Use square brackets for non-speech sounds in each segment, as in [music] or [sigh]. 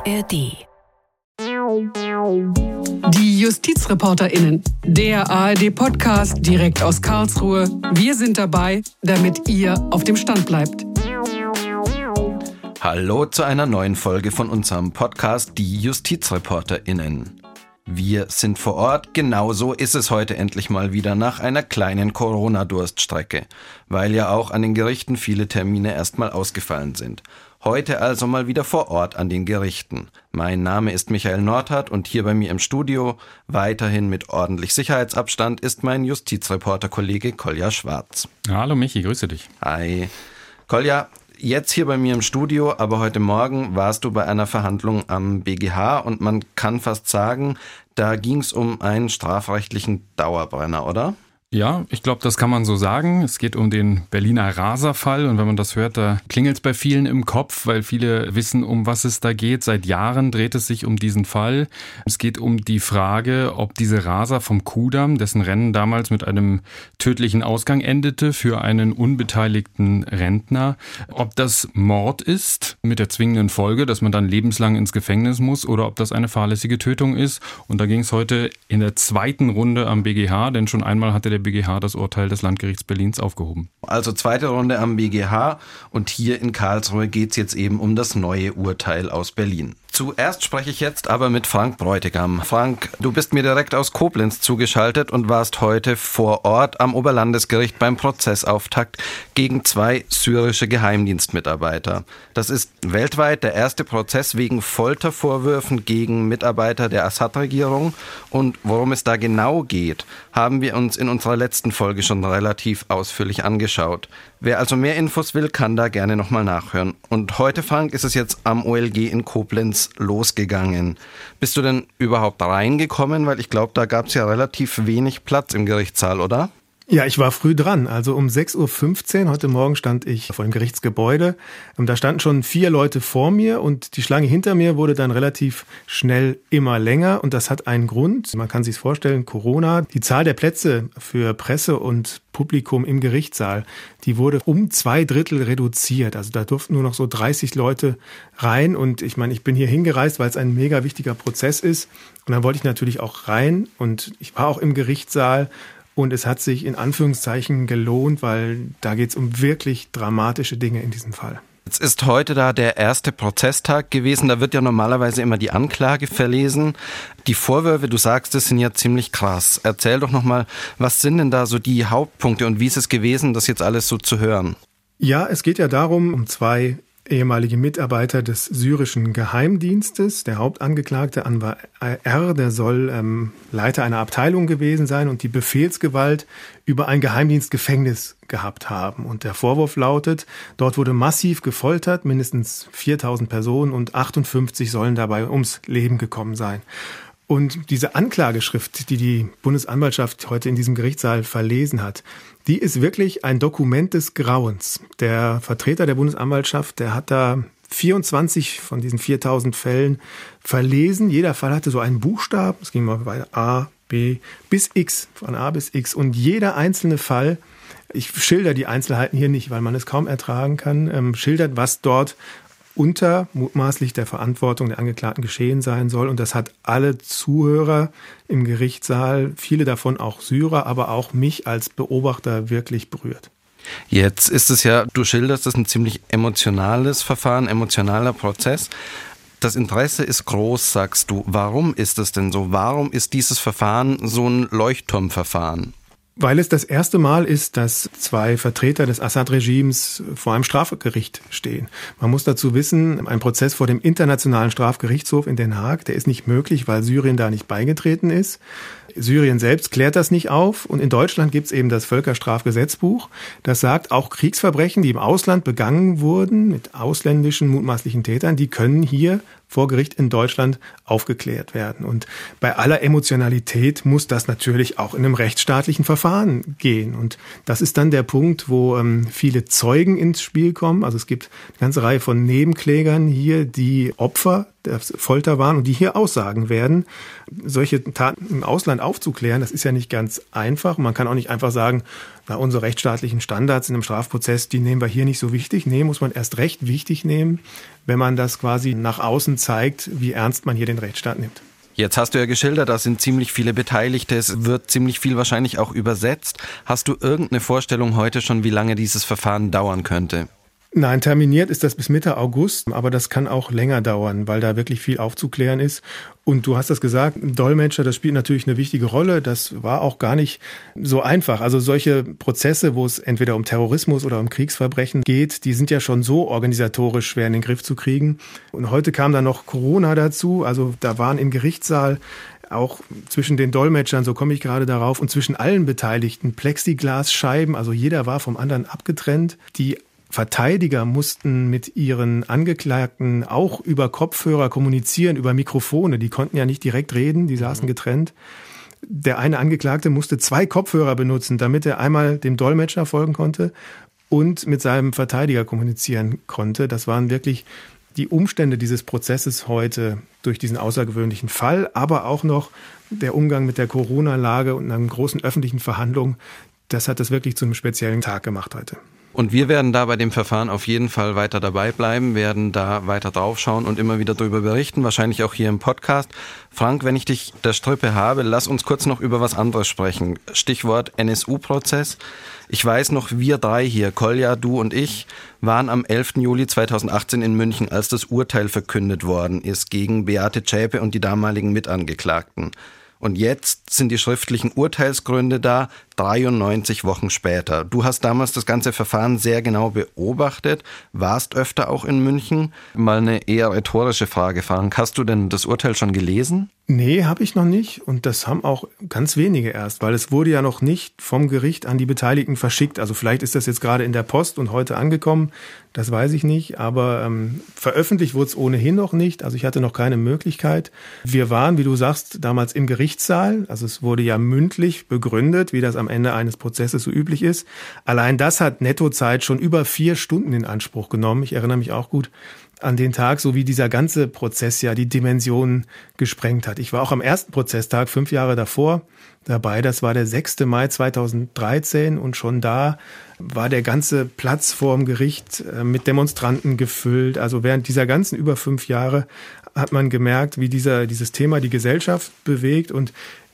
ARD. Die JustizreporterInnen. Der ARD-Podcast direkt aus Karlsruhe. Wir sind dabei, damit ihr auf dem Stand bleibt. Hallo zu einer neuen Folge von unserem Podcast Die JustizreporterInnen. Wir sind vor Ort, genauso ist es heute endlich mal wieder nach einer kleinen Corona-Durststrecke, weil ja auch an den Gerichten viele Termine erstmal ausgefallen sind. Heute also mal wieder vor Ort an den Gerichten. Mein Name ist Michael Nordhardt und hier bei mir im Studio, weiterhin mit ordentlich Sicherheitsabstand, ist mein Justizreporter-Kollege Kolja Schwarz. Hallo Michi, grüße dich. Hi. Kolja, jetzt hier bei mir im Studio, aber heute Morgen warst du bei einer Verhandlung am BGH und man kann fast sagen, da ging es um einen strafrechtlichen Dauerbrenner, oder? Ja, ich glaube, das kann man so sagen. Es geht um den Berliner Raserfall und wenn man das hört, da klingelt es bei vielen im Kopf, weil viele wissen, um was es da geht. Seit Jahren dreht es sich um diesen Fall. Es geht um die Frage, ob diese Raser vom Kudamm, dessen Rennen damals mit einem tödlichen Ausgang endete für einen unbeteiligten Rentner, ob das Mord ist mit der zwingenden Folge, dass man dann lebenslang ins Gefängnis muss oder ob das eine fahrlässige Tötung ist. Und da ging es heute in der zweiten Runde am BGH, denn schon einmal hatte der BGH das Urteil des Landgerichts Berlins aufgehoben. Also zweite Runde am BGH und hier in Karlsruhe geht es jetzt eben um das neue Urteil aus Berlin. Zuerst spreche ich jetzt aber mit Frank Bräutigam. Frank, du bist mir direkt aus Koblenz zugeschaltet und warst heute vor Ort am Oberlandesgericht beim Prozessauftakt gegen zwei syrische Geheimdienstmitarbeiter. Das ist weltweit der erste Prozess wegen Foltervorwürfen gegen Mitarbeiter der Assad-Regierung. Und worum es da genau geht, haben wir uns in unserer letzten Folge schon relativ ausführlich angeschaut. Wer also mehr Infos will, kann da gerne nochmal nachhören. Und heute, Frank, ist es jetzt am OLG in Koblenz losgegangen. Bist du denn überhaupt reingekommen? Weil ich glaube, da gab es ja relativ wenig Platz im Gerichtssaal, oder? Ja, ich war früh dran. Also um 6.15 Uhr heute Morgen stand ich vor dem Gerichtsgebäude. Ähm, da standen schon vier Leute vor mir und die Schlange hinter mir wurde dann relativ schnell immer länger. Und das hat einen Grund. Man kann sich vorstellen, Corona. Die Zahl der Plätze für Presse und Publikum im Gerichtssaal, die wurde um zwei Drittel reduziert. Also da durften nur noch so 30 Leute rein. Und ich meine, ich bin hier hingereist, weil es ein mega wichtiger Prozess ist. Und dann wollte ich natürlich auch rein. Und ich war auch im Gerichtssaal und es hat sich in Anführungszeichen gelohnt, weil da geht es um wirklich dramatische Dinge in diesem Fall. Jetzt ist heute da der erste Prozesstag gewesen. Da wird ja normalerweise immer die Anklage verlesen. Die Vorwürfe, du sagst, das sind ja ziemlich krass. Erzähl doch nochmal, was sind denn da so die Hauptpunkte und wie ist es gewesen, das jetzt alles so zu hören? Ja, es geht ja darum, um zwei ehemalige Mitarbeiter des syrischen Geheimdienstes. Der Hauptangeklagte Anwar R., der soll ähm, Leiter einer Abteilung gewesen sein und die Befehlsgewalt über ein Geheimdienstgefängnis gehabt haben. Und der Vorwurf lautet, dort wurde massiv gefoltert, mindestens 4000 Personen und 58 sollen dabei ums Leben gekommen sein. Und diese Anklageschrift, die die Bundesanwaltschaft heute in diesem Gerichtssaal verlesen hat, die ist wirklich ein Dokument des Grauens. Der Vertreter der Bundesanwaltschaft, der hat da 24 von diesen 4000 Fällen verlesen. Jeder Fall hatte so einen Buchstaben. Es ging mal bei A, B bis X, von A bis X. Und jeder einzelne Fall, ich schilder die Einzelheiten hier nicht, weil man es kaum ertragen kann, ähm, schildert, was dort unter mutmaßlich der Verantwortung der Angeklagten geschehen sein soll. Und das hat alle Zuhörer im Gerichtssaal, viele davon auch Syrer, aber auch mich als Beobachter wirklich berührt. Jetzt ist es ja, du schilderst es ein ziemlich emotionales Verfahren, emotionaler Prozess. Das Interesse ist groß, sagst du. Warum ist es denn so? Warum ist dieses Verfahren so ein Leuchtturmverfahren? Weil es das erste Mal ist, dass zwei Vertreter des Assad-Regimes vor einem Strafgericht stehen. Man muss dazu wissen, ein Prozess vor dem Internationalen Strafgerichtshof in Den Haag, der ist nicht möglich, weil Syrien da nicht beigetreten ist. Syrien selbst klärt das nicht auf und in Deutschland gibt es eben das Völkerstrafgesetzbuch, das sagt, auch Kriegsverbrechen, die im Ausland begangen wurden mit ausländischen mutmaßlichen Tätern, die können hier vor Gericht in Deutschland aufgeklärt werden. Und bei aller Emotionalität muss das natürlich auch in einem rechtsstaatlichen Verfahren gehen. Und das ist dann der Punkt, wo ähm, viele Zeugen ins Spiel kommen. Also es gibt eine ganze Reihe von Nebenklägern hier, die Opfer das Folter waren und die hier aussagen werden. Solche Taten im Ausland aufzuklären, das ist ja nicht ganz einfach. Man kann auch nicht einfach sagen, na, unsere rechtsstaatlichen Standards in einem Strafprozess, die nehmen wir hier nicht so wichtig. Nee, muss man erst recht wichtig nehmen, wenn man das quasi nach außen zeigt, wie ernst man hier den Rechtsstaat nimmt. Jetzt hast du ja geschildert, da sind ziemlich viele Beteiligte, es wird ziemlich viel wahrscheinlich auch übersetzt. Hast du irgendeine Vorstellung heute schon, wie lange dieses Verfahren dauern könnte? Nein, terminiert ist das bis Mitte August, aber das kann auch länger dauern, weil da wirklich viel aufzuklären ist. Und du hast das gesagt, Dolmetscher, das spielt natürlich eine wichtige Rolle. Das war auch gar nicht so einfach. Also solche Prozesse, wo es entweder um Terrorismus oder um Kriegsverbrechen geht, die sind ja schon so organisatorisch schwer in den Griff zu kriegen. Und heute kam dann noch Corona dazu. Also da waren im Gerichtssaal auch zwischen den Dolmetschern, so komme ich gerade darauf, und zwischen allen Beteiligten Plexiglasscheiben, also jeder war vom anderen abgetrennt. Die Verteidiger mussten mit ihren Angeklagten auch über Kopfhörer kommunizieren, über Mikrofone. Die konnten ja nicht direkt reden, die saßen mhm. getrennt. Der eine Angeklagte musste zwei Kopfhörer benutzen, damit er einmal dem Dolmetscher folgen konnte und mit seinem Verteidiger kommunizieren konnte. Das waren wirklich die Umstände dieses Prozesses heute durch diesen außergewöhnlichen Fall, aber auch noch der Umgang mit der Corona-Lage und einer großen öffentlichen Verhandlung. Das hat das wirklich zu einem speziellen Tag gemacht heute. Und wir werden da bei dem Verfahren auf jeden Fall weiter dabei bleiben, werden da weiter draufschauen und immer wieder darüber berichten, wahrscheinlich auch hier im Podcast. Frank, wenn ich dich der Strippe habe, lass uns kurz noch über was anderes sprechen. Stichwort NSU-Prozess. Ich weiß noch, wir drei hier, Kolja, du und ich, waren am 11. Juli 2018 in München, als das Urteil verkündet worden ist gegen Beate Zschäpe und die damaligen Mitangeklagten. Und jetzt sind die schriftlichen Urteilsgründe da, 93 Wochen später. Du hast damals das ganze Verfahren sehr genau beobachtet, warst öfter auch in München. Mal eine eher rhetorische Frage, Frank. Hast du denn das Urteil schon gelesen? Nee, habe ich noch nicht. Und das haben auch ganz wenige erst, weil es wurde ja noch nicht vom Gericht an die Beteiligten verschickt. Also vielleicht ist das jetzt gerade in der Post und heute angekommen. Das weiß ich nicht. Aber ähm, veröffentlicht wurde es ohnehin noch nicht. Also ich hatte noch keine Möglichkeit. Wir waren, wie du sagst, damals im Gerichtssaal. Also es wurde ja mündlich begründet, wie das am Ende eines Prozesses so üblich ist. Allein das hat Nettozeit schon über vier Stunden in Anspruch genommen. Ich erinnere mich auch gut an den Tag, so wie dieser ganze Prozess ja die Dimensionen gesprengt hat. Ich war auch am ersten Prozesstag, fünf Jahre davor, dabei. Das war der 6. Mai 2013 und schon da war der ganze Platz vorm Gericht äh, mit Demonstranten gefüllt. Also während dieser ganzen über fünf Jahre hat man gemerkt, wie dieser, dieses Thema die Gesellschaft bewegt und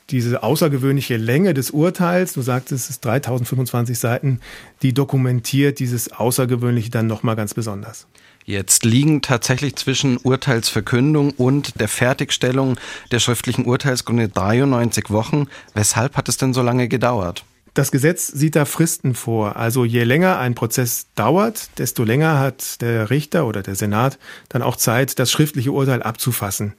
diese außergewöhnliche Länge des Urteils, du sagtest, es ist 3025 Seiten, die dokumentiert dieses Außergewöhnliche dann nochmal ganz besonders. Jetzt liegen tatsächlich zwischen Urteilsverkündung und der Fertigstellung der schriftlichen Urteilsgründe 93 Wochen. Weshalb hat es denn so lange gedauert? Das Gesetz sieht da Fristen vor. Also je länger ein Prozess dauert, desto länger hat der Richter oder der Senat dann auch Zeit, das schriftliche Urteil abzufassen.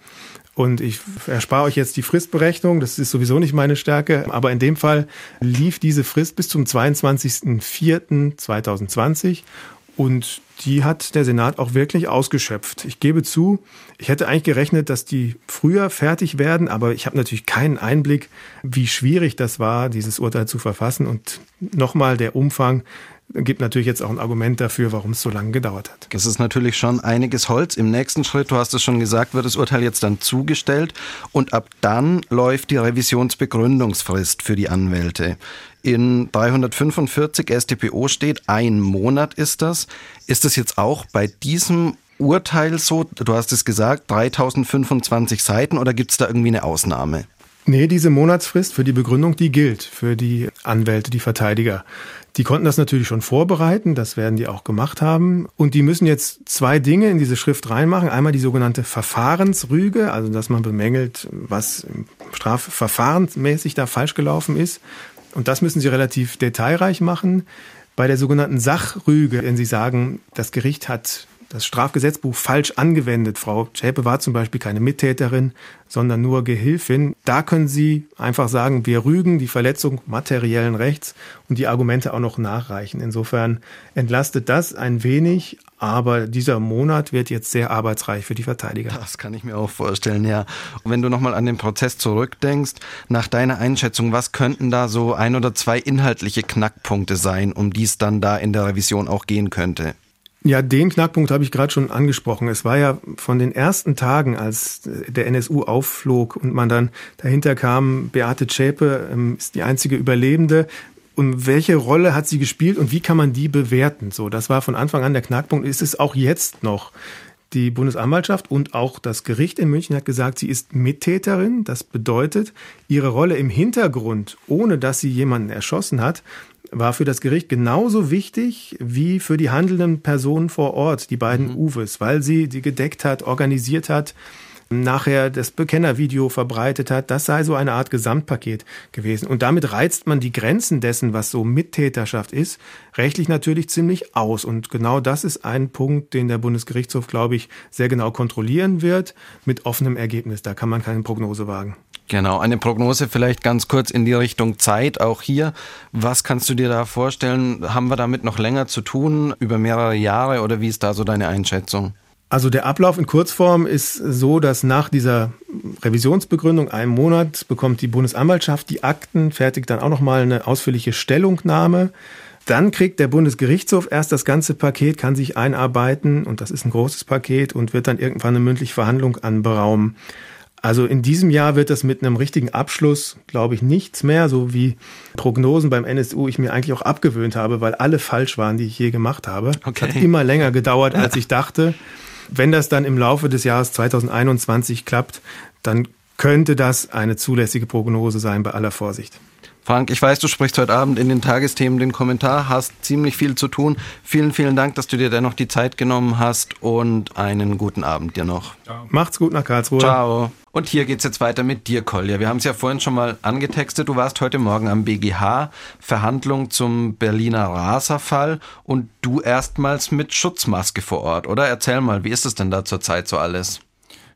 Und ich erspare euch jetzt die Fristberechnung, das ist sowieso nicht meine Stärke, aber in dem Fall lief diese Frist bis zum 22.04.2020 und die hat der Senat auch wirklich ausgeschöpft. Ich gebe zu, ich hätte eigentlich gerechnet, dass die früher fertig werden, aber ich habe natürlich keinen Einblick, wie schwierig das war, dieses Urteil zu verfassen. Und nochmal der Umfang gibt natürlich jetzt auch ein Argument dafür, warum es so lange gedauert hat. Das ist natürlich schon einiges Holz. Im nächsten Schritt, du hast es schon gesagt, wird das Urteil jetzt dann zugestellt und ab dann läuft die Revisionsbegründungsfrist für die Anwälte. In 345 StPO steht, ein Monat ist das. Ist das jetzt auch bei diesem Urteil so? Du hast es gesagt, 3025 Seiten oder gibt es da irgendwie eine Ausnahme? Nee, diese Monatsfrist für die Begründung, die gilt für die Anwälte, die Verteidiger. Die konnten das natürlich schon vorbereiten, das werden die auch gemacht haben. Und die müssen jetzt zwei Dinge in diese Schrift reinmachen. Einmal die sogenannte Verfahrensrüge, also dass man bemängelt, was strafverfahrensmäßig da falsch gelaufen ist. Und das müssen sie relativ detailreich machen. Bei der sogenannten Sachrüge, wenn sie sagen, das Gericht hat das Strafgesetzbuch falsch angewendet. Frau Schäpe war zum Beispiel keine Mittäterin, sondern nur Gehilfin. Da können Sie einfach sagen, wir rügen die Verletzung materiellen Rechts und die Argumente auch noch nachreichen. Insofern entlastet das ein wenig, aber dieser Monat wird jetzt sehr arbeitsreich für die Verteidiger. Das kann ich mir auch vorstellen, ja. Und wenn du nochmal an den Prozess zurückdenkst, nach deiner Einschätzung, was könnten da so ein oder zwei inhaltliche Knackpunkte sein, um die es dann da in der Revision auch gehen könnte? Ja, den Knackpunkt habe ich gerade schon angesprochen. Es war ja von den ersten Tagen, als der NSU aufflog und man dann dahinter kam, Beate Zschäpe ähm, ist die einzige Überlebende. Und welche Rolle hat sie gespielt und wie kann man die bewerten? So, das war von Anfang an der Knackpunkt. Ist es auch jetzt noch? Die Bundesanwaltschaft und auch das Gericht in München hat gesagt, sie ist Mittäterin. Das bedeutet, ihre Rolle im Hintergrund, ohne dass sie jemanden erschossen hat, war für das Gericht genauso wichtig wie für die handelnden Personen vor Ort, die beiden mhm. Uwes, weil sie die gedeckt hat, organisiert hat, nachher das Bekennervideo verbreitet hat. Das sei so eine Art Gesamtpaket gewesen. Und damit reizt man die Grenzen dessen, was so Mittäterschaft ist, rechtlich natürlich ziemlich aus. Und genau das ist ein Punkt, den der Bundesgerichtshof, glaube ich, sehr genau kontrollieren wird, mit offenem Ergebnis. Da kann man keine Prognose wagen. Genau, eine Prognose vielleicht ganz kurz in die Richtung Zeit auch hier. Was kannst du dir da vorstellen? Haben wir damit noch länger zu tun, über mehrere Jahre oder wie ist da so deine Einschätzung? Also der Ablauf in Kurzform ist so, dass nach dieser Revisionsbegründung, einem Monat, bekommt die Bundesanwaltschaft die Akten, fertigt dann auch nochmal eine ausführliche Stellungnahme. Dann kriegt der Bundesgerichtshof erst das ganze Paket, kann sich einarbeiten und das ist ein großes Paket und wird dann irgendwann eine mündliche Verhandlung anberaumen. Also in diesem Jahr wird das mit einem richtigen Abschluss, glaube ich, nichts mehr, so wie Prognosen beim NSU ich mir eigentlich auch abgewöhnt habe, weil alle falsch waren, die ich je gemacht habe. Okay. Hat immer länger gedauert, als ich dachte. [laughs] Wenn das dann im Laufe des Jahres 2021 klappt, dann könnte das eine zulässige Prognose sein bei aller Vorsicht. Frank, ich weiß, du sprichst heute Abend in den Tagesthemen den Kommentar, hast ziemlich viel zu tun. Vielen, vielen Dank, dass du dir dennoch die Zeit genommen hast und einen guten Abend dir noch. Ciao. Macht's gut nach Karlsruhe. Ciao. Und hier geht's jetzt weiter mit dir, Kolja. Wir haben es ja vorhin schon mal angetextet. Du warst heute Morgen am BGH, Verhandlung zum Berliner Raserfall und du erstmals mit Schutzmaske vor Ort, oder? Erzähl mal, wie ist es denn da zurzeit so alles?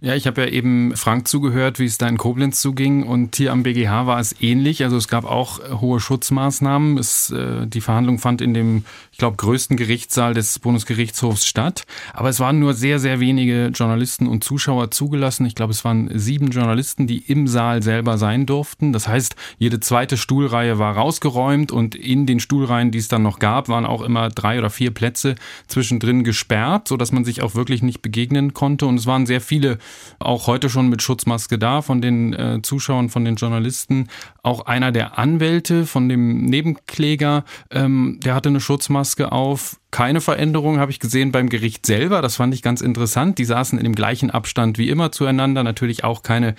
Ja, ich habe ja eben Frank zugehört, wie es da in Koblenz zuging und hier am BGH war es ähnlich. Also es gab auch hohe Schutzmaßnahmen. Es, äh, die Verhandlung fand in dem, glaube, größten Gerichtssaal des Bundesgerichtshofs statt. Aber es waren nur sehr, sehr wenige Journalisten und Zuschauer zugelassen. Ich glaube, es waren sieben Journalisten, die im Saal selber sein durften. Das heißt, jede zweite Stuhlreihe war rausgeräumt und in den Stuhlreihen, die es dann noch gab, waren auch immer drei oder vier Plätze zwischendrin gesperrt, sodass man sich auch wirklich nicht begegnen konnte. Und es waren sehr viele auch heute schon mit Schutzmaske da von den äh, Zuschauern, von den Journalisten. Auch einer der Anwälte von dem Nebenkläger, ähm, der hatte eine Schutzmaske auf keine Veränderung habe ich gesehen beim Gericht selber. Das fand ich ganz interessant. Die saßen in dem gleichen Abstand wie immer zueinander. Natürlich auch keine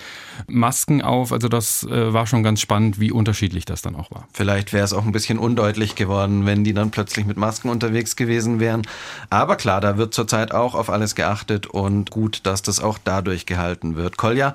Masken auf. Also das äh, war schon ganz spannend, wie unterschiedlich das dann auch war. Vielleicht wäre es auch ein bisschen undeutlich geworden, wenn die dann plötzlich mit Masken unterwegs gewesen wären. Aber klar, da wird zurzeit auch auf alles geachtet und gut, dass das auch dadurch gehalten wird. Kolja,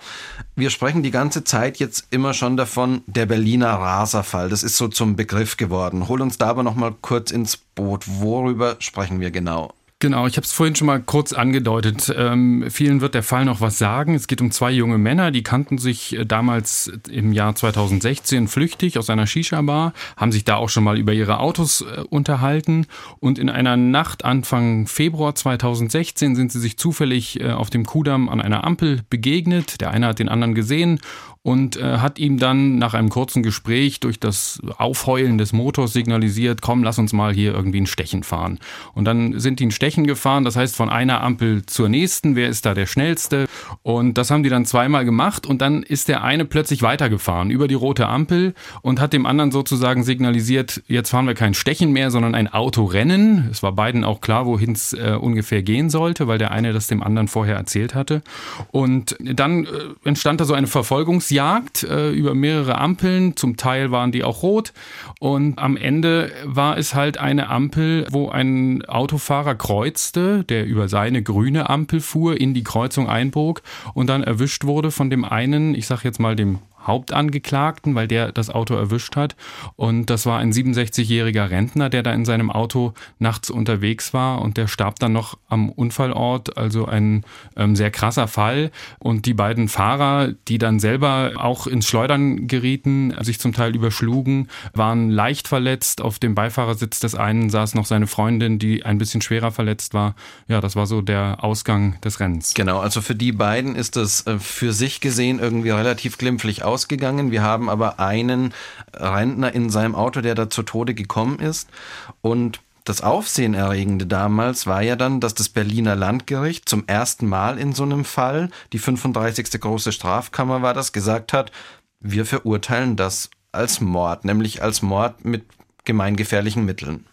wir sprechen die ganze Zeit jetzt immer schon davon, der Berliner Raserfall. Das ist so zum Begriff geworden. Hol uns da aber noch mal kurz ins Boot. Worüber sprechen wir genau? Genau, ich habe es vorhin schon mal kurz angedeutet. Ähm, vielen wird der Fall noch was sagen. Es geht um zwei junge Männer, die kannten sich äh, damals im Jahr 2016 flüchtig aus einer Shisha-Bar, haben sich da auch schon mal über ihre Autos äh, unterhalten und in einer Nacht Anfang Februar 2016 sind sie sich zufällig äh, auf dem Kudamm an einer Ampel begegnet. Der eine hat den anderen gesehen und äh, hat ihm dann nach einem kurzen Gespräch durch das Aufheulen des Motors signalisiert, komm, lass uns mal hier irgendwie ein Stechen fahren. Und dann sind die ein Stechen gefahren, das heißt von einer Ampel zur nächsten, wer ist da der schnellste? Und das haben die dann zweimal gemacht und dann ist der eine plötzlich weitergefahren über die rote Ampel und hat dem anderen sozusagen signalisiert, jetzt fahren wir kein Stechen mehr, sondern ein Autorennen. Es war beiden auch klar, wohin es äh, ungefähr gehen sollte, weil der eine das dem anderen vorher erzählt hatte. Und dann äh, entstand da so eine Verfolgungs Verfolgungsjagd äh, über mehrere Ampeln. Zum Teil waren die auch rot. Und am Ende war es halt eine Ampel, wo ein Autofahrer kreuzte, der über seine grüne Ampel fuhr, in die Kreuzung einbog und dann erwischt wurde von dem einen, ich sag jetzt mal dem Hauptangeklagten, weil der das Auto erwischt hat. Und das war ein 67-jähriger Rentner, der da in seinem Auto nachts unterwegs war und der starb dann noch am Unfallort. Also ein ähm, sehr krasser Fall. Und die beiden Fahrer, die dann selber auch ins Schleudern gerieten, sich zum Teil überschlugen, waren leicht verletzt. Auf dem Beifahrersitz des einen saß noch seine Freundin, die ein bisschen schwerer verletzt war. Ja, das war so der Ausgang des Rennens. Genau, also für die beiden ist das äh, für sich gesehen irgendwie relativ glimpflich ausgegangen. Wir haben aber einen Rentner in seinem Auto, der da zu Tode gekommen ist. Und das Aufsehenerregende damals war ja dann, dass das Berliner Landgericht zum ersten Mal in so einem Fall, die 35. große Strafkammer war das, gesagt hat, wir verurteilen das als Mord, nämlich als Mord mit gemeingefährlichen Mitteln.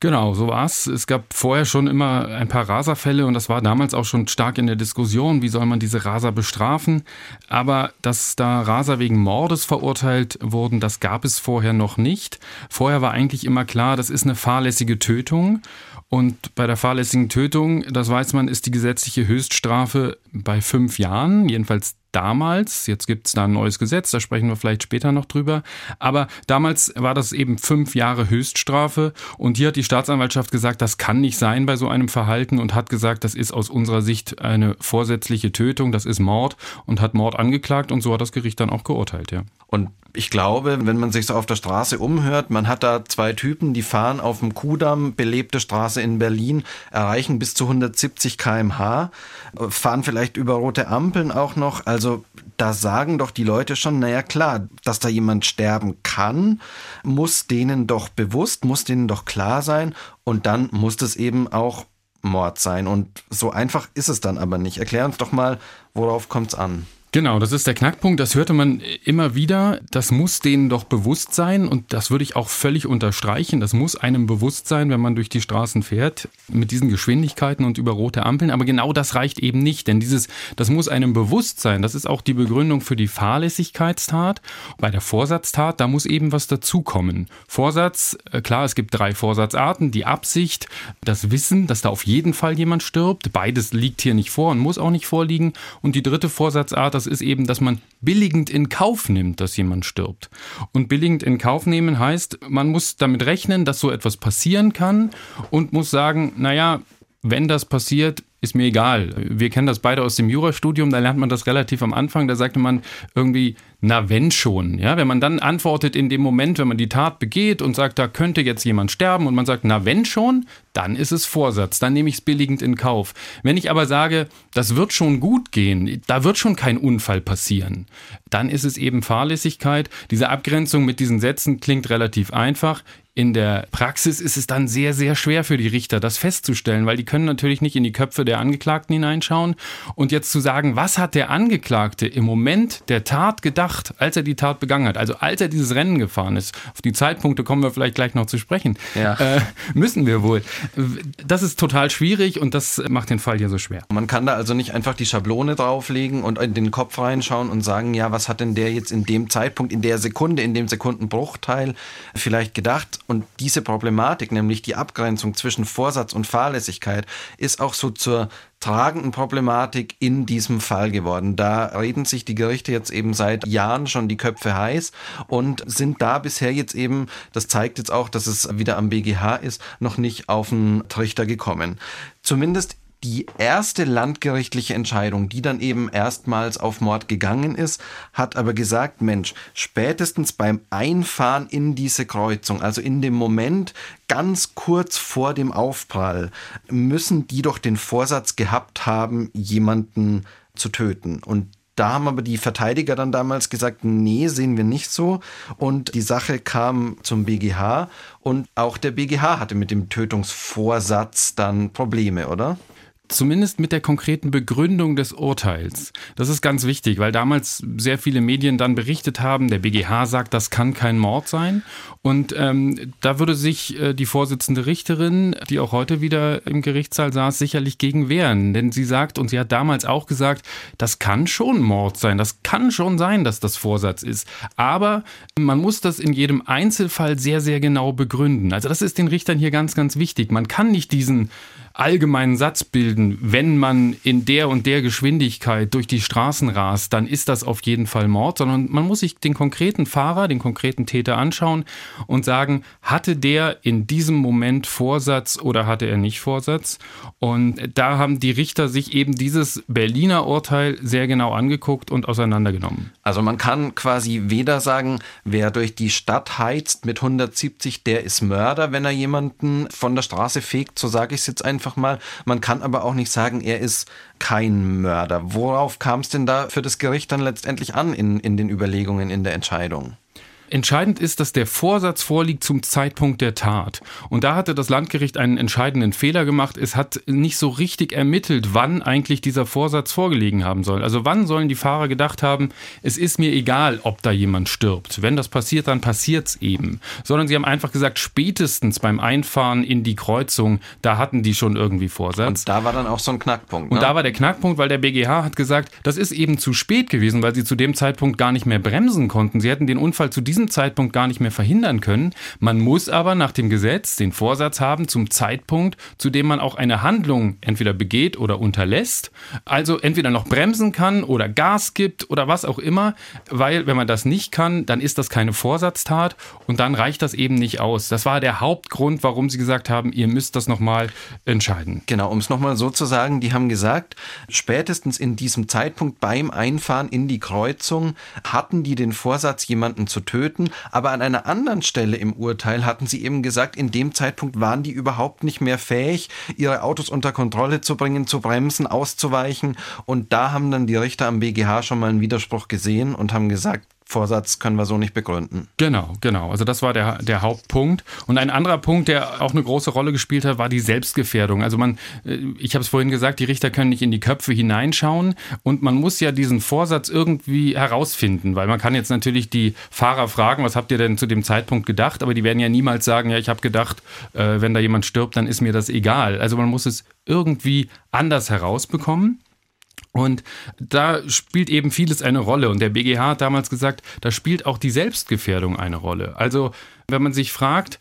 Genau, so war's. Es gab vorher schon immer ein paar Raserfälle und das war damals auch schon stark in der Diskussion, wie soll man diese Raser bestrafen. Aber dass da Raser wegen Mordes verurteilt wurden, das gab es vorher noch nicht. Vorher war eigentlich immer klar, das ist eine fahrlässige Tötung. Und bei der fahrlässigen Tötung, das weiß man, ist die gesetzliche Höchststrafe bei fünf Jahren, jedenfalls damals, jetzt gibt es da ein neues Gesetz, da sprechen wir vielleicht später noch drüber, aber damals war das eben fünf Jahre Höchststrafe und hier hat die Staatsanwaltschaft gesagt, das kann nicht sein bei so einem Verhalten und hat gesagt, das ist aus unserer Sicht eine vorsätzliche Tötung, das ist Mord und hat Mord angeklagt und so hat das Gericht dann auch geurteilt, ja. Und ich glaube, wenn man sich so auf der Straße umhört, man hat da zwei Typen, die fahren auf dem Kudamm, belebte Straße in Berlin, erreichen bis zu 170 kmh, fahren vielleicht über rote Ampeln auch noch. Also da sagen doch die Leute schon, naja klar, dass da jemand sterben kann, muss denen doch bewusst, muss denen doch klar sein. Und dann muss das eben auch Mord sein. Und so einfach ist es dann aber nicht. Erklär uns doch mal, worauf kommt es an? Genau, das ist der Knackpunkt. Das hörte man immer wieder. Das muss denen doch bewusst sein und das würde ich auch völlig unterstreichen. Das muss einem bewusst sein, wenn man durch die Straßen fährt mit diesen Geschwindigkeiten und über rote Ampeln. Aber genau das reicht eben nicht, denn dieses, das muss einem bewusst sein. Das ist auch die Begründung für die Fahrlässigkeitstat. Bei der Vorsatztat, da muss eben was dazukommen. Vorsatz, äh, klar, es gibt drei Vorsatzarten. Die Absicht, das Wissen, dass da auf jeden Fall jemand stirbt. Beides liegt hier nicht vor und muss auch nicht vorliegen. Und die dritte Vorsatzart, das ist eben, dass man billigend in Kauf nimmt, dass jemand stirbt. Und billigend in Kauf nehmen heißt, man muss damit rechnen, dass so etwas passieren kann und muss sagen, naja, wenn das passiert, ist mir egal. Wir kennen das beide aus dem Jurastudium, da lernt man das relativ am Anfang, da sagte man irgendwie, na wenn schon. Ja, wenn man dann antwortet in dem Moment, wenn man die Tat begeht und sagt, da könnte jetzt jemand sterben und man sagt, na wenn schon, dann ist es Vorsatz, dann nehme ich es billigend in Kauf. Wenn ich aber sage, das wird schon gut gehen, da wird schon kein Unfall passieren, dann ist es eben Fahrlässigkeit. Diese Abgrenzung mit diesen Sätzen klingt relativ einfach. In der Praxis ist es dann sehr, sehr schwer für die Richter, das festzustellen, weil die können natürlich nicht in die Köpfe der Angeklagten hineinschauen. Und jetzt zu sagen, was hat der Angeklagte im Moment der Tat gedacht, als er die Tat begangen hat, also als er dieses Rennen gefahren ist, auf die Zeitpunkte kommen wir vielleicht gleich noch zu sprechen, ja. äh, müssen wir wohl. Das ist total schwierig und das macht den Fall hier so schwer. Man kann da also nicht einfach die Schablone drauflegen und in den Kopf reinschauen und sagen, ja, was hat denn der jetzt in dem Zeitpunkt, in der Sekunde, in dem Sekundenbruchteil vielleicht gedacht? Und diese Problematik, nämlich die Abgrenzung zwischen Vorsatz und Fahrlässigkeit, ist auch so zur tragenden Problematik in diesem Fall geworden. Da reden sich die Gerichte jetzt eben seit Jahren schon die Köpfe heiß und sind da bisher jetzt eben, das zeigt jetzt auch, dass es wieder am BGH ist, noch nicht auf den Trichter gekommen. Zumindest die erste landgerichtliche Entscheidung, die dann eben erstmals auf Mord gegangen ist, hat aber gesagt, Mensch, spätestens beim Einfahren in diese Kreuzung, also in dem Moment ganz kurz vor dem Aufprall, müssen die doch den Vorsatz gehabt haben, jemanden zu töten. Und da haben aber die Verteidiger dann damals gesagt, nee, sehen wir nicht so. Und die Sache kam zum BGH und auch der BGH hatte mit dem Tötungsvorsatz dann Probleme, oder? Zumindest mit der konkreten Begründung des Urteils. Das ist ganz wichtig, weil damals sehr viele Medien dann berichtet haben, der BGH sagt, das kann kein Mord sein. Und ähm, da würde sich äh, die Vorsitzende Richterin, die auch heute wieder im Gerichtssaal saß, sicherlich gegen wehren. Denn sie sagt, und sie hat damals auch gesagt, das kann schon Mord sein. Das kann schon sein, dass das Vorsatz ist. Aber man muss das in jedem Einzelfall sehr, sehr genau begründen. Also das ist den Richtern hier ganz, ganz wichtig. Man kann nicht diesen allgemeinen Satz bilden, wenn man in der und der Geschwindigkeit durch die Straßen rast, dann ist das auf jeden Fall Mord, sondern man muss sich den konkreten Fahrer, den konkreten Täter anschauen und sagen, hatte der in diesem Moment Vorsatz oder hatte er nicht Vorsatz? Und da haben die Richter sich eben dieses Berliner Urteil sehr genau angeguckt und auseinandergenommen. Also man kann quasi weder sagen, wer durch die Stadt heizt mit 170, der ist Mörder, wenn er jemanden von der Straße fegt, so sage ich es jetzt einfach einfach mal. Man kann aber auch nicht sagen, er ist kein Mörder. Worauf kam es denn da für das Gericht dann letztendlich an in, in den Überlegungen, in der Entscheidung? Entscheidend ist, dass der Vorsatz vorliegt zum Zeitpunkt der Tat. Und da hatte das Landgericht einen entscheidenden Fehler gemacht. Es hat nicht so richtig ermittelt, wann eigentlich dieser Vorsatz vorgelegen haben soll. Also wann sollen die Fahrer gedacht haben, es ist mir egal, ob da jemand stirbt. Wenn das passiert, dann passiert's eben. Sondern sie haben einfach gesagt, spätestens beim Einfahren in die Kreuzung, da hatten die schon irgendwie Vorsatz. Und da war dann auch so ein Knackpunkt. Ne? Und da war der Knackpunkt, weil der BGH hat gesagt, das ist eben zu spät gewesen, weil sie zu dem Zeitpunkt gar nicht mehr bremsen konnten. Sie hätten den Unfall zu diesem Zeitpunkt gar nicht mehr verhindern können. Man muss aber nach dem Gesetz den Vorsatz haben zum Zeitpunkt, zu dem man auch eine Handlung entweder begeht oder unterlässt. Also entweder noch bremsen kann oder Gas gibt oder was auch immer, weil wenn man das nicht kann, dann ist das keine Vorsatztat und dann reicht das eben nicht aus. Das war der Hauptgrund, warum sie gesagt haben, ihr müsst das nochmal entscheiden. Genau, um es nochmal so zu sagen, die haben gesagt, spätestens in diesem Zeitpunkt beim Einfahren in die Kreuzung hatten die den Vorsatz, jemanden zu töten, aber an einer anderen Stelle im Urteil hatten sie eben gesagt, in dem Zeitpunkt waren die überhaupt nicht mehr fähig, ihre Autos unter Kontrolle zu bringen, zu bremsen, auszuweichen. Und da haben dann die Richter am BGH schon mal einen Widerspruch gesehen und haben gesagt, Vorsatz können wir so nicht begründen. Genau, genau. Also das war der, der Hauptpunkt. Und ein anderer Punkt, der auch eine große Rolle gespielt hat, war die Selbstgefährdung. Also man, äh, ich habe es vorhin gesagt, die Richter können nicht in die Köpfe hineinschauen und man muss ja diesen Vorsatz irgendwie herausfinden, weil man kann jetzt natürlich die Fahrer fragen, was habt ihr denn zu dem Zeitpunkt gedacht, aber die werden ja niemals sagen, ja, ich habe gedacht, äh, wenn da jemand stirbt, dann ist mir das egal. Also man muss es irgendwie anders herausbekommen. Und da spielt eben vieles eine Rolle. Und der BGH hat damals gesagt, da spielt auch die Selbstgefährdung eine Rolle. Also wenn man sich fragt,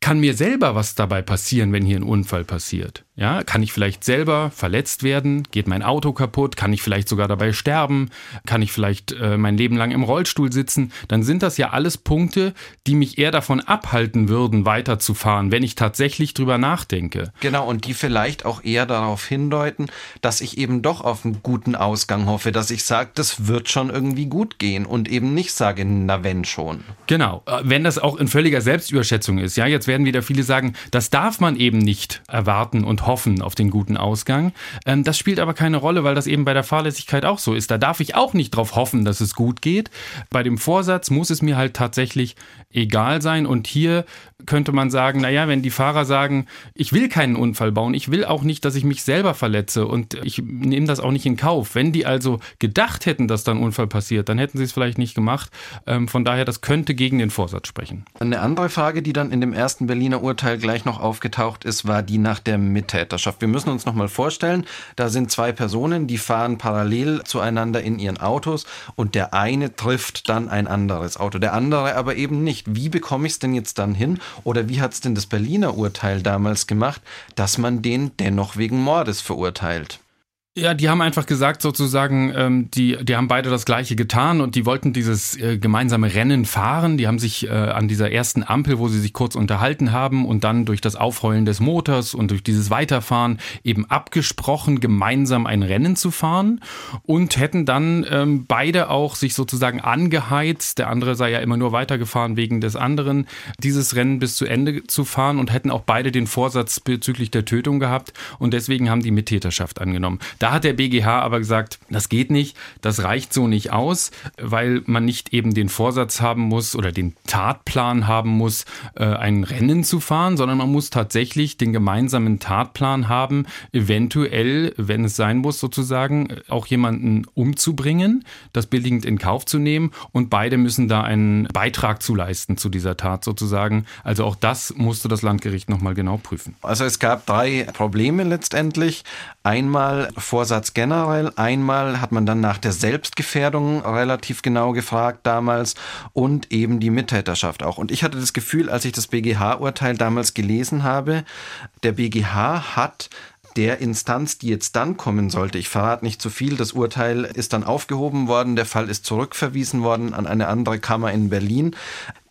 kann mir selber was dabei passieren, wenn hier ein Unfall passiert? Ja, kann ich vielleicht selber verletzt werden? Geht mein Auto kaputt? Kann ich vielleicht sogar dabei sterben? Kann ich vielleicht äh, mein Leben lang im Rollstuhl sitzen? Dann sind das ja alles Punkte, die mich eher davon abhalten würden, weiterzufahren, wenn ich tatsächlich drüber nachdenke. Genau, und die vielleicht auch eher darauf hindeuten, dass ich eben doch auf einen guten Ausgang hoffe, dass ich sage, das wird schon irgendwie gut gehen und eben nicht sage, na wenn schon. Genau, äh, wenn das auch in völliger Selbstüberschätzung ist. Ja, jetzt werden wieder viele sagen, das darf man eben nicht erwarten und hoffen hoffen auf den guten Ausgang. Ähm, das spielt aber keine Rolle, weil das eben bei der Fahrlässigkeit auch so ist. Da darf ich auch nicht darauf hoffen, dass es gut geht. Bei dem Vorsatz muss es mir halt tatsächlich egal sein. Und hier könnte man sagen, naja, wenn die Fahrer sagen, ich will keinen Unfall bauen, ich will auch nicht, dass ich mich selber verletze und ich nehme das auch nicht in Kauf. Wenn die also gedacht hätten, dass da ein Unfall passiert, dann hätten sie es vielleicht nicht gemacht. Ähm, von daher, das könnte gegen den Vorsatz sprechen. Eine andere Frage, die dann in dem ersten Berliner Urteil gleich noch aufgetaucht ist, war die nach der Mittäterschaft. Wir müssen uns nochmal vorstellen, da sind zwei Personen, die fahren parallel zueinander in ihren Autos und der eine trifft dann ein anderes Auto, der andere aber eben nicht. Wie bekomme ich es denn jetzt dann hin? Oder wie hat es denn das Berliner Urteil damals gemacht, dass man den dennoch wegen Mordes verurteilt? Ja, die haben einfach gesagt, sozusagen, ähm, die, die haben beide das Gleiche getan und die wollten dieses äh, gemeinsame Rennen fahren. Die haben sich äh, an dieser ersten Ampel, wo sie sich kurz unterhalten haben und dann durch das Aufheulen des Motors und durch dieses Weiterfahren eben abgesprochen, gemeinsam ein Rennen zu fahren und hätten dann ähm, beide auch sich sozusagen angeheizt. Der andere sei ja immer nur weitergefahren wegen des anderen, dieses Rennen bis zu Ende zu fahren und hätten auch beide den Vorsatz bezüglich der Tötung gehabt und deswegen haben die Mittäterschaft angenommen. Da hat der BGH aber gesagt, das geht nicht, das reicht so nicht aus, weil man nicht eben den Vorsatz haben muss oder den Tatplan haben muss, äh, ein Rennen zu fahren, sondern man muss tatsächlich den gemeinsamen Tatplan haben, eventuell, wenn es sein muss, sozusagen auch jemanden umzubringen, das billigend in Kauf zu nehmen und beide müssen da einen Beitrag zu leisten zu dieser Tat sozusagen. Also auch das musste das Landgericht nochmal genau prüfen. Also es gab drei Probleme letztendlich. Einmal Vorsatz generell. Einmal hat man dann nach der Selbstgefährdung relativ genau gefragt damals und eben die Mittäterschaft auch. Und ich hatte das Gefühl, als ich das BGH-Urteil damals gelesen habe, der BGH hat der Instanz, die jetzt dann kommen sollte, ich verrate nicht zu viel, das Urteil ist dann aufgehoben worden, der Fall ist zurückverwiesen worden an eine andere Kammer in Berlin.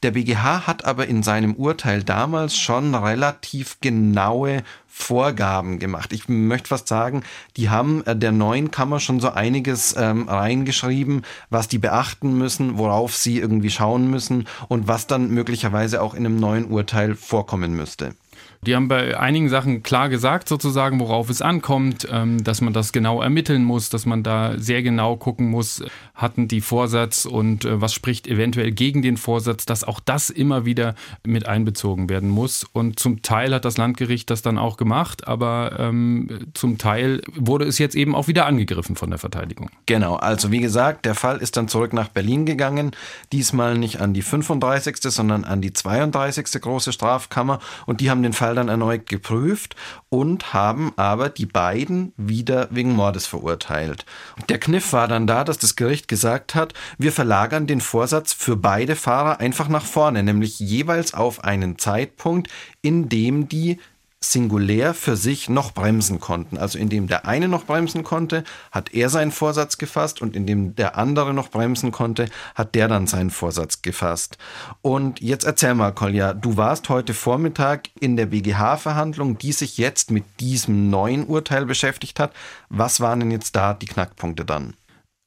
Der BGH hat aber in seinem Urteil damals schon relativ genaue Vorgaben gemacht. Ich möchte fast sagen, die haben äh, der neuen Kammer schon so einiges ähm, reingeschrieben, was die beachten müssen, worauf sie irgendwie schauen müssen und was dann möglicherweise auch in einem neuen Urteil vorkommen müsste. Die haben bei einigen Sachen klar gesagt, sozusagen, worauf es ankommt, ähm, dass man das genau ermitteln muss, dass man da sehr genau gucken muss, hatten die Vorsatz und äh, was spricht eventuell gegen den Vorsatz, dass auch das immer wieder mit einbezogen werden muss. Und zum Teil hat das Landgericht das dann auch gemacht, aber ähm, zum Teil wurde es jetzt eben auch wieder angegriffen von der Verteidigung. Genau, also wie gesagt, der Fall ist dann zurück nach Berlin gegangen, diesmal nicht an die 35., sondern an die 32. große Strafkammer und die haben den Fall Fall dann erneut geprüft und haben aber die beiden wieder wegen Mordes verurteilt. Der Kniff war dann da, dass das Gericht gesagt hat, wir verlagern den Vorsatz für beide Fahrer einfach nach vorne, nämlich jeweils auf einen Zeitpunkt, in dem die singulär für sich noch bremsen konnten. Also indem der eine noch bremsen konnte, hat er seinen Vorsatz gefasst und indem der andere noch bremsen konnte, hat der dann seinen Vorsatz gefasst. Und jetzt erzähl mal, Kolja, du warst heute Vormittag in der BGH-Verhandlung, die sich jetzt mit diesem neuen Urteil beschäftigt hat. Was waren denn jetzt da die Knackpunkte dann?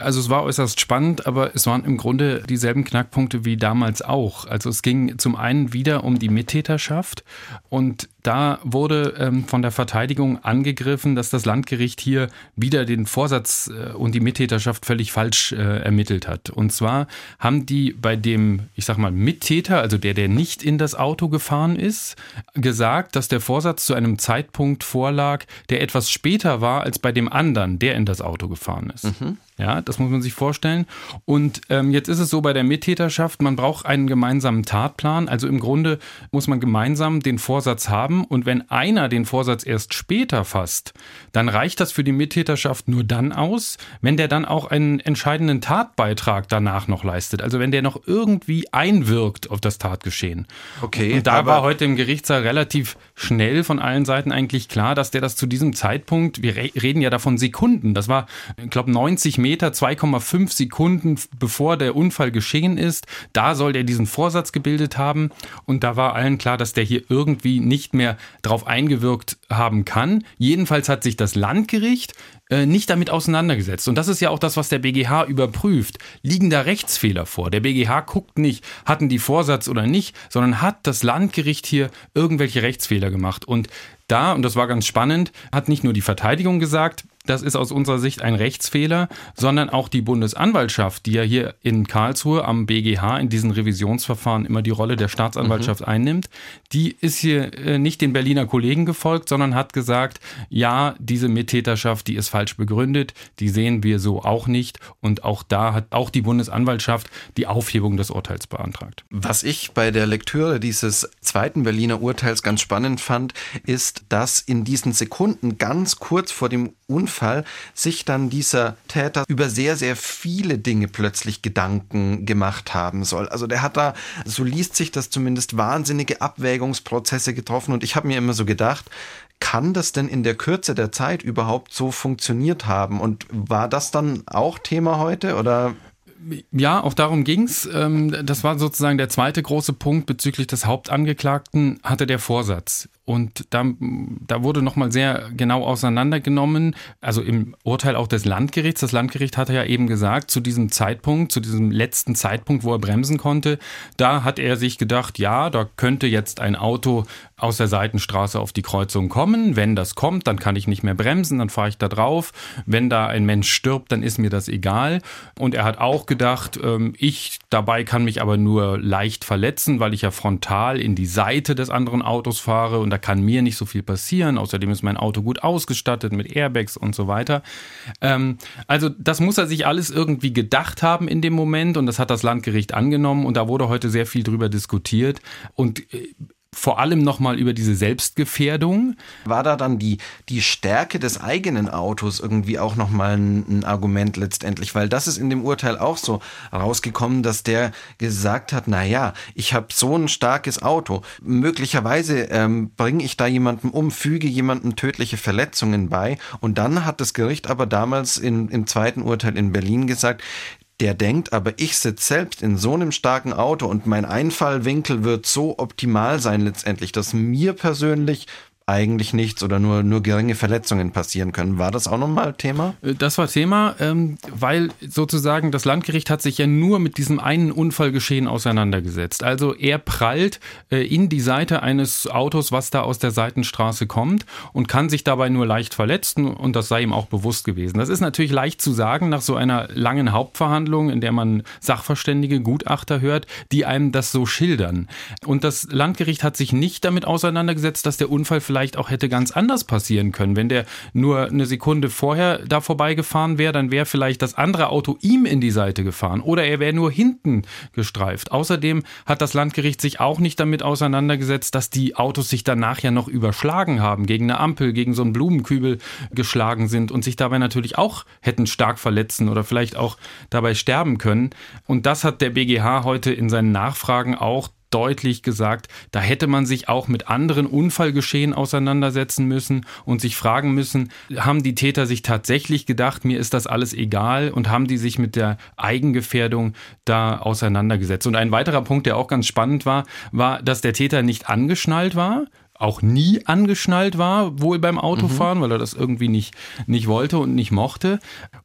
Also es war äußerst spannend, aber es waren im Grunde dieselben Knackpunkte wie damals auch. Also es ging zum einen wieder um die Mittäterschaft und da wurde ähm, von der Verteidigung angegriffen, dass das Landgericht hier wieder den Vorsatz äh, und die Mittäterschaft völlig falsch äh, ermittelt hat. Und zwar haben die bei dem, ich sag mal, Mittäter, also der, der nicht in das Auto gefahren ist, gesagt, dass der Vorsatz zu einem Zeitpunkt vorlag, der etwas später war als bei dem anderen, der in das Auto gefahren ist. Mhm. Ja, das muss man sich vorstellen. Und ähm, jetzt ist es so bei der Mittäterschaft, man braucht einen gemeinsamen Tatplan. Also im Grunde muss man gemeinsam den Vorsatz haben. Und wenn einer den Vorsatz erst später fasst, dann reicht das für die Mittäterschaft nur dann aus, wenn der dann auch einen entscheidenden Tatbeitrag danach noch leistet. Also wenn der noch irgendwie einwirkt auf das Tatgeschehen. Okay. Und da war heute im Gerichtssaal relativ schnell von allen Seiten eigentlich klar, dass der das zu diesem Zeitpunkt, wir reden ja davon Sekunden, das war, ich glaube, 90 Meter, 2,5 Sekunden bevor der Unfall geschehen ist. Da soll der diesen Vorsatz gebildet haben. Und da war allen klar, dass der hier irgendwie nicht mehr drauf eingewirkt haben kann. Jedenfalls hat sich das Landgericht äh, nicht damit auseinandergesetzt. Und das ist ja auch das, was der BGH überprüft. Liegen da Rechtsfehler vor? Der BGH guckt nicht, hatten die Vorsatz oder nicht, sondern hat das Landgericht hier irgendwelche Rechtsfehler gemacht. Und da, und das war ganz spannend, hat nicht nur die Verteidigung gesagt, das ist aus unserer Sicht ein Rechtsfehler, sondern auch die Bundesanwaltschaft, die ja hier in Karlsruhe am BGH in diesen Revisionsverfahren immer die Rolle der Staatsanwaltschaft mhm. einnimmt, die ist hier äh, nicht den Berliner Kollegen gefolgt, sondern hat gesagt, ja, diese Mittäterschaft, die ist falsch begründet, die sehen wir so auch nicht und auch da hat auch die Bundesanwaltschaft die Aufhebung des Urteils beantragt. Was ich bei der Lektüre dieses zweiten Berliner Urteils ganz spannend fand, ist, dass in diesen Sekunden ganz kurz vor dem Unfall sich dann dieser Täter über sehr, sehr viele Dinge plötzlich Gedanken gemacht haben soll. Also der hat da, so liest sich das zumindest, wahnsinnige Abwägungsprozesse getroffen und ich habe mir immer so gedacht, kann das denn in der Kürze der Zeit überhaupt so funktioniert haben? Und war das dann auch Thema heute oder? Ja, auch darum ging's. Ähm, das war sozusagen der zweite große Punkt bezüglich des Hauptangeklagten, hatte der Vorsatz. Und da, da wurde nochmal sehr genau auseinandergenommen, also im Urteil auch des Landgerichts. Das Landgericht hatte ja eben gesagt, zu diesem Zeitpunkt, zu diesem letzten Zeitpunkt, wo er bremsen konnte, da hat er sich gedacht, ja, da könnte jetzt ein Auto aus der Seitenstraße auf die Kreuzung kommen. Wenn das kommt, dann kann ich nicht mehr bremsen, dann fahre ich da drauf. Wenn da ein Mensch stirbt, dann ist mir das egal. Und er hat auch gedacht, ähm, ich dabei kann mich aber nur leicht verletzen, weil ich ja frontal in die Seite des anderen Autos fahre und da kann mir nicht so viel passieren. Außerdem ist mein Auto gut ausgestattet mit Airbags und so weiter. Ähm, also das muss er sich alles irgendwie gedacht haben in dem Moment und das hat das Landgericht angenommen und da wurde heute sehr viel drüber diskutiert und äh, vor allem nochmal über diese Selbstgefährdung. War da dann die, die Stärke des eigenen Autos irgendwie auch nochmal ein, ein Argument letztendlich? Weil das ist in dem Urteil auch so rausgekommen, dass der gesagt hat, na ja, ich habe so ein starkes Auto. Möglicherweise ähm, bringe ich da jemandem um, füge jemandem tödliche Verletzungen bei. Und dann hat das Gericht aber damals in, im zweiten Urteil in Berlin gesagt, der denkt, aber ich sitze selbst in so einem starken Auto und mein Einfallwinkel wird so optimal sein letztendlich, dass mir persönlich eigentlich nichts oder nur, nur geringe Verletzungen passieren können. War das auch nochmal Thema? Äh, das war Thema, ähm, weil sozusagen das Landgericht hat sich ja nur mit diesem einen Unfallgeschehen auseinandergesetzt. Also er prallt äh, in die Seite eines Autos, was da aus der Seitenstraße kommt und kann sich dabei nur leicht verletzen und das sei ihm auch bewusst gewesen. Das ist natürlich leicht zu sagen nach so einer langen Hauptverhandlung, in der man Sachverständige, Gutachter hört, die einem das so schildern. Und das Landgericht hat sich nicht damit auseinandergesetzt, dass der Unfall vielleicht auch hätte ganz anders passieren können. Wenn der nur eine Sekunde vorher da vorbeigefahren wäre, dann wäre vielleicht das andere Auto ihm in die Seite gefahren oder er wäre nur hinten gestreift. Außerdem hat das Landgericht sich auch nicht damit auseinandergesetzt, dass die Autos sich danach ja noch überschlagen haben, gegen eine Ampel, gegen so einen Blumenkübel geschlagen sind und sich dabei natürlich auch hätten stark verletzen oder vielleicht auch dabei sterben können. Und das hat der BGH heute in seinen Nachfragen auch deutlich gesagt, da hätte man sich auch mit anderen Unfallgeschehen auseinandersetzen müssen und sich fragen müssen, haben die Täter sich tatsächlich gedacht, mir ist das alles egal und haben die sich mit der Eigengefährdung da auseinandergesetzt. Und ein weiterer Punkt, der auch ganz spannend war, war, dass der Täter nicht angeschnallt war, auch nie angeschnallt war, wohl beim Autofahren, mhm. weil er das irgendwie nicht, nicht wollte und nicht mochte.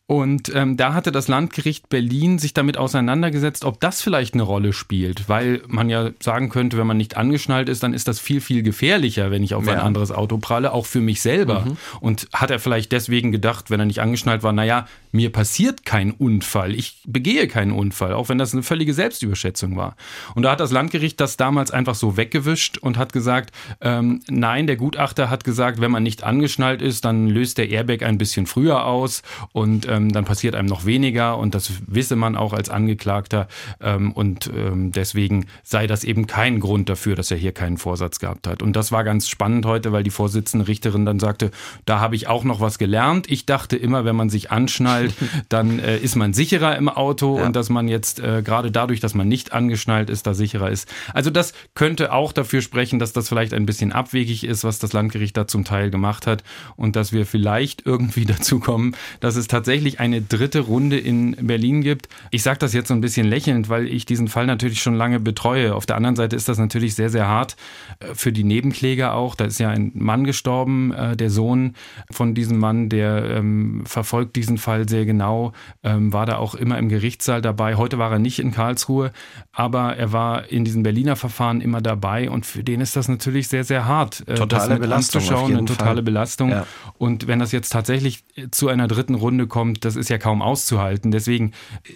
Und ähm, da hatte das Landgericht Berlin sich damit auseinandergesetzt, ob das vielleicht eine Rolle spielt, weil man ja sagen könnte, wenn man nicht angeschnallt ist, dann ist das viel, viel gefährlicher, wenn ich auf ja. ein anderes Auto pralle, auch für mich selber. Mhm. Und hat er vielleicht deswegen gedacht, wenn er nicht angeschnallt war, naja, mir passiert kein Unfall, ich begehe keinen Unfall, auch wenn das eine völlige Selbstüberschätzung war. Und da hat das Landgericht das damals einfach so weggewischt und hat gesagt, ähm, nein, der Gutachter hat gesagt, wenn man nicht angeschnallt ist, dann löst der Airbag ein bisschen früher aus und ähm, ähm, dann passiert einem noch weniger und das wisse man auch als Angeklagter ähm, und ähm, deswegen sei das eben kein Grund dafür, dass er hier keinen Vorsatz gehabt hat. Und das war ganz spannend heute, weil die Vorsitzende Richterin dann sagte, da habe ich auch noch was gelernt. Ich dachte immer, wenn man sich anschnallt, [laughs] dann äh, ist man sicherer im Auto ja. und dass man jetzt äh, gerade dadurch, dass man nicht angeschnallt ist, da sicherer ist. Also das könnte auch dafür sprechen, dass das vielleicht ein bisschen abwegig ist, was das Landgericht da zum Teil gemacht hat und dass wir vielleicht irgendwie [laughs] dazu kommen, dass es tatsächlich tatsächlich eine dritte Runde in Berlin gibt. Ich sage das jetzt so ein bisschen lächelnd, weil ich diesen Fall natürlich schon lange betreue. Auf der anderen Seite ist das natürlich sehr, sehr hart äh, für die Nebenkläger auch. Da ist ja ein Mann gestorben, äh, der Sohn von diesem Mann, der ähm, verfolgt diesen Fall sehr genau, ähm, war da auch immer im Gerichtssaal dabei. Heute war er nicht in Karlsruhe, aber er war in diesen Berliner Verfahren immer dabei und für den ist das natürlich sehr, sehr hart, äh, totale Belastung anzuschauen, eine totale Fall. Belastung. Ja. Und wenn das jetzt tatsächlich zu einer dritten Runde kommt, das ist ja kaum auszuhalten. Deswegen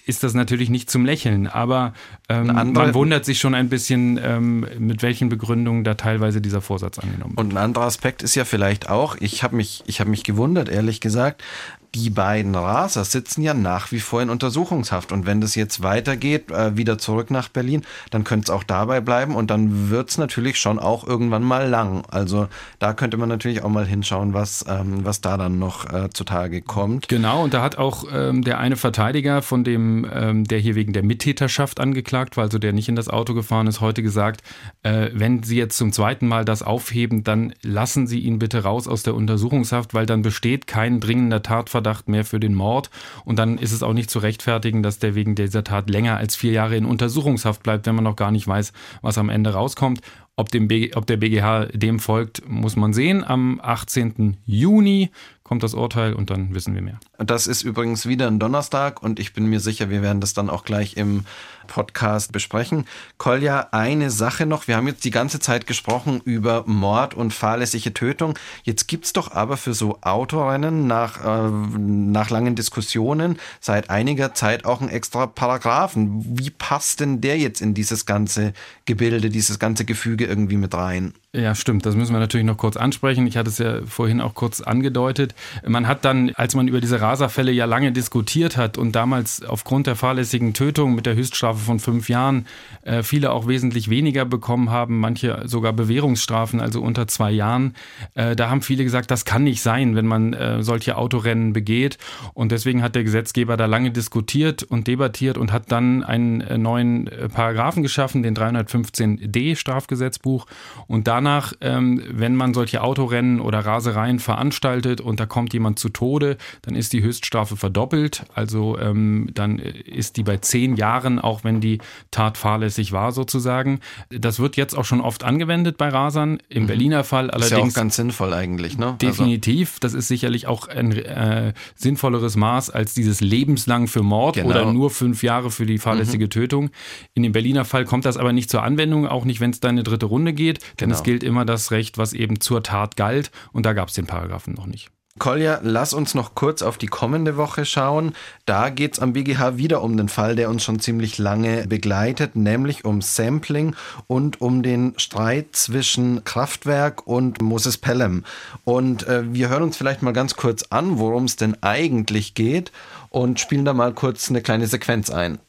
ist das natürlich nicht zum Lächeln. Aber ähm, man wundert sich schon ein bisschen, ähm, mit welchen Begründungen da teilweise dieser Vorsatz angenommen wird. Und ein anderer Aspekt ist ja vielleicht auch, ich habe mich, ich habe mich gewundert, ehrlich gesagt, die beiden Raser sitzen ja nach wie vor in Untersuchungshaft. Und wenn das jetzt weitergeht, äh, wieder zurück nach Berlin, dann könnte es auch dabei bleiben und dann wird es natürlich schon auch irgendwann mal lang. Also da könnte man natürlich auch mal hinschauen, was, ähm, was da dann noch äh, zutage kommt. Genau, und da hat auch ähm, der eine Verteidiger von dem, ähm, der hier wegen der Mittäterschaft angeklagt war, also der nicht in das Auto gefahren ist, heute gesagt, äh, wenn Sie jetzt zum zweiten Mal das aufheben, dann lassen Sie ihn bitte raus aus der Untersuchungshaft, weil dann besteht kein dringender Tatverdacht Tatverdacht mehr für den Mord. Und dann ist es auch nicht zu rechtfertigen, dass der wegen dieser Tat länger als vier Jahre in Untersuchungshaft bleibt, wenn man noch gar nicht weiß, was am Ende rauskommt. Ob, dem ob der BGH dem folgt, muss man sehen. Am 18. Juni kommt das Urteil und dann wissen wir mehr. Das ist übrigens wieder ein Donnerstag und ich bin mir sicher, wir werden das dann auch gleich im Podcast besprechen. Kolja, eine Sache noch. Wir haben jetzt die ganze Zeit gesprochen über Mord und fahrlässige Tötung. Jetzt gibt es doch aber für so Autorennen nach, äh, nach langen Diskussionen seit einiger Zeit auch einen extra Paragraphen. Wie passt denn der jetzt in dieses ganze Gebilde, dieses ganze Gefüge irgendwie mit rein? Ja, stimmt. Das müssen wir natürlich noch kurz ansprechen. Ich hatte es ja vorhin auch kurz angedeutet. Man hat dann, als man über diese Raserfälle ja lange diskutiert hat und damals aufgrund der fahrlässigen Tötung mit der Höchststrafe von fünf Jahren äh, viele auch wesentlich weniger bekommen haben, manche sogar Bewährungsstrafen, also unter zwei Jahren, äh, da haben viele gesagt, das kann nicht sein, wenn man äh, solche Autorennen begeht. Und deswegen hat der Gesetzgeber da lange diskutiert und debattiert und hat dann einen äh, neuen äh, Paragraphen geschaffen, den 315d Strafgesetzbuch. Und da danach, ähm, wenn man solche Autorennen oder Rasereien veranstaltet und da kommt jemand zu Tode, dann ist die Höchststrafe verdoppelt. Also ähm, dann ist die bei zehn Jahren, auch wenn die Tat fahrlässig war sozusagen. Das wird jetzt auch schon oft angewendet bei Rasern. Im mhm. Berliner Fall allerdings. Ist ja auch ganz sinnvoll eigentlich, ne? Also definitiv. Also. Das ist sicherlich auch ein äh, sinnvolleres Maß als dieses lebenslang für Mord genau. oder nur fünf Jahre für die fahrlässige mhm. Tötung. In dem Berliner Fall kommt das aber nicht zur Anwendung, auch nicht, wenn es da eine dritte Runde geht, denn genau. es gilt immer das Recht, was eben zur Tat galt und da gab es den Paragraphen noch nicht. Kolja, lass uns noch kurz auf die kommende Woche schauen. Da geht es am BGH wieder um den Fall, der uns schon ziemlich lange begleitet, nämlich um Sampling und um den Streit zwischen Kraftwerk und Moses Pelham. Und äh, wir hören uns vielleicht mal ganz kurz an, worum es denn eigentlich geht und spielen da mal kurz eine kleine Sequenz ein.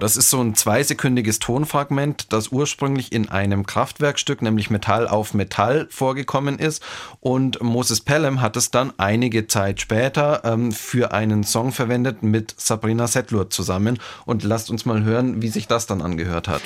Das ist so ein zweisekündiges Tonfragment, das ursprünglich in einem Kraftwerkstück, nämlich Metall auf Metall, vorgekommen ist. Und Moses Pelham hat es dann einige Zeit später ähm, für einen Song verwendet mit Sabrina Settler zusammen. Und lasst uns mal hören, wie sich das dann angehört hat.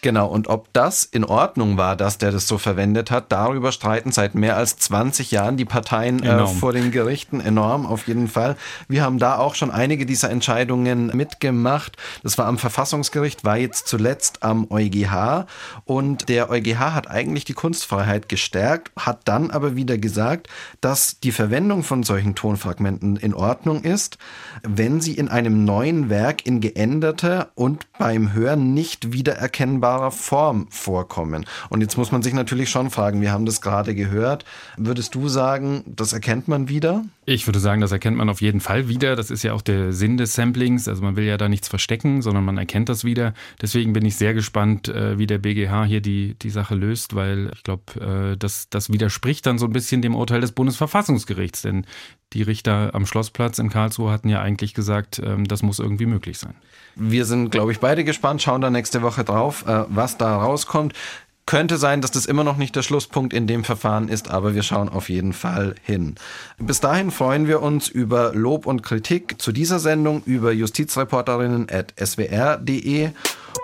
Genau, und ob das in Ordnung war, dass der das so verwendet hat, darüber streiten seit mehr als 20 Jahren die Parteien äh, vor den Gerichten enorm, auf jeden Fall. Wir haben da auch schon einige dieser Entscheidungen mitgemacht. Das war am Verfassungsgericht, war jetzt zuletzt am EuGH und der EuGH hat eigentlich die Kunstfreiheit gestärkt, hat dann aber wieder gesagt, dass die Verwendung von solchen Tonfragmenten in Ordnung ist, wenn sie in einem neuen Werk in geänderter und beim Hören nicht wiedererkennbar erkennbarer Form vorkommen. Und jetzt muss man sich natürlich schon fragen, wir haben das gerade gehört. Würdest du sagen, das erkennt man wieder? Ich würde sagen, das erkennt man auf jeden Fall wieder. Das ist ja auch der Sinn des Samplings. Also man will ja da nichts verstecken, sondern man erkennt das wieder. Deswegen bin ich sehr gespannt, äh, wie der BGH hier die, die Sache löst, weil ich glaube, äh, das, das widerspricht dann so ein bisschen dem Urteil des Bundesverfassungsgerichts. Denn die Richter am Schlossplatz in Karlsruhe hatten ja eigentlich gesagt, ähm, das muss irgendwie möglich sein. Wir sind, glaube ich, beide gespannt, schauen da nächste Woche drauf, äh, was da rauskommt. Könnte sein, dass das immer noch nicht der Schlusspunkt in dem Verfahren ist, aber wir schauen auf jeden Fall hin. Bis dahin freuen wir uns über Lob und Kritik zu dieser Sendung über justizreporterinnen.swr.de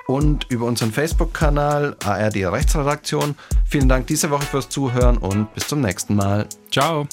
und über unseren Facebook-Kanal ARD Rechtsredaktion. Vielen Dank diese Woche fürs Zuhören und bis zum nächsten Mal. Ciao.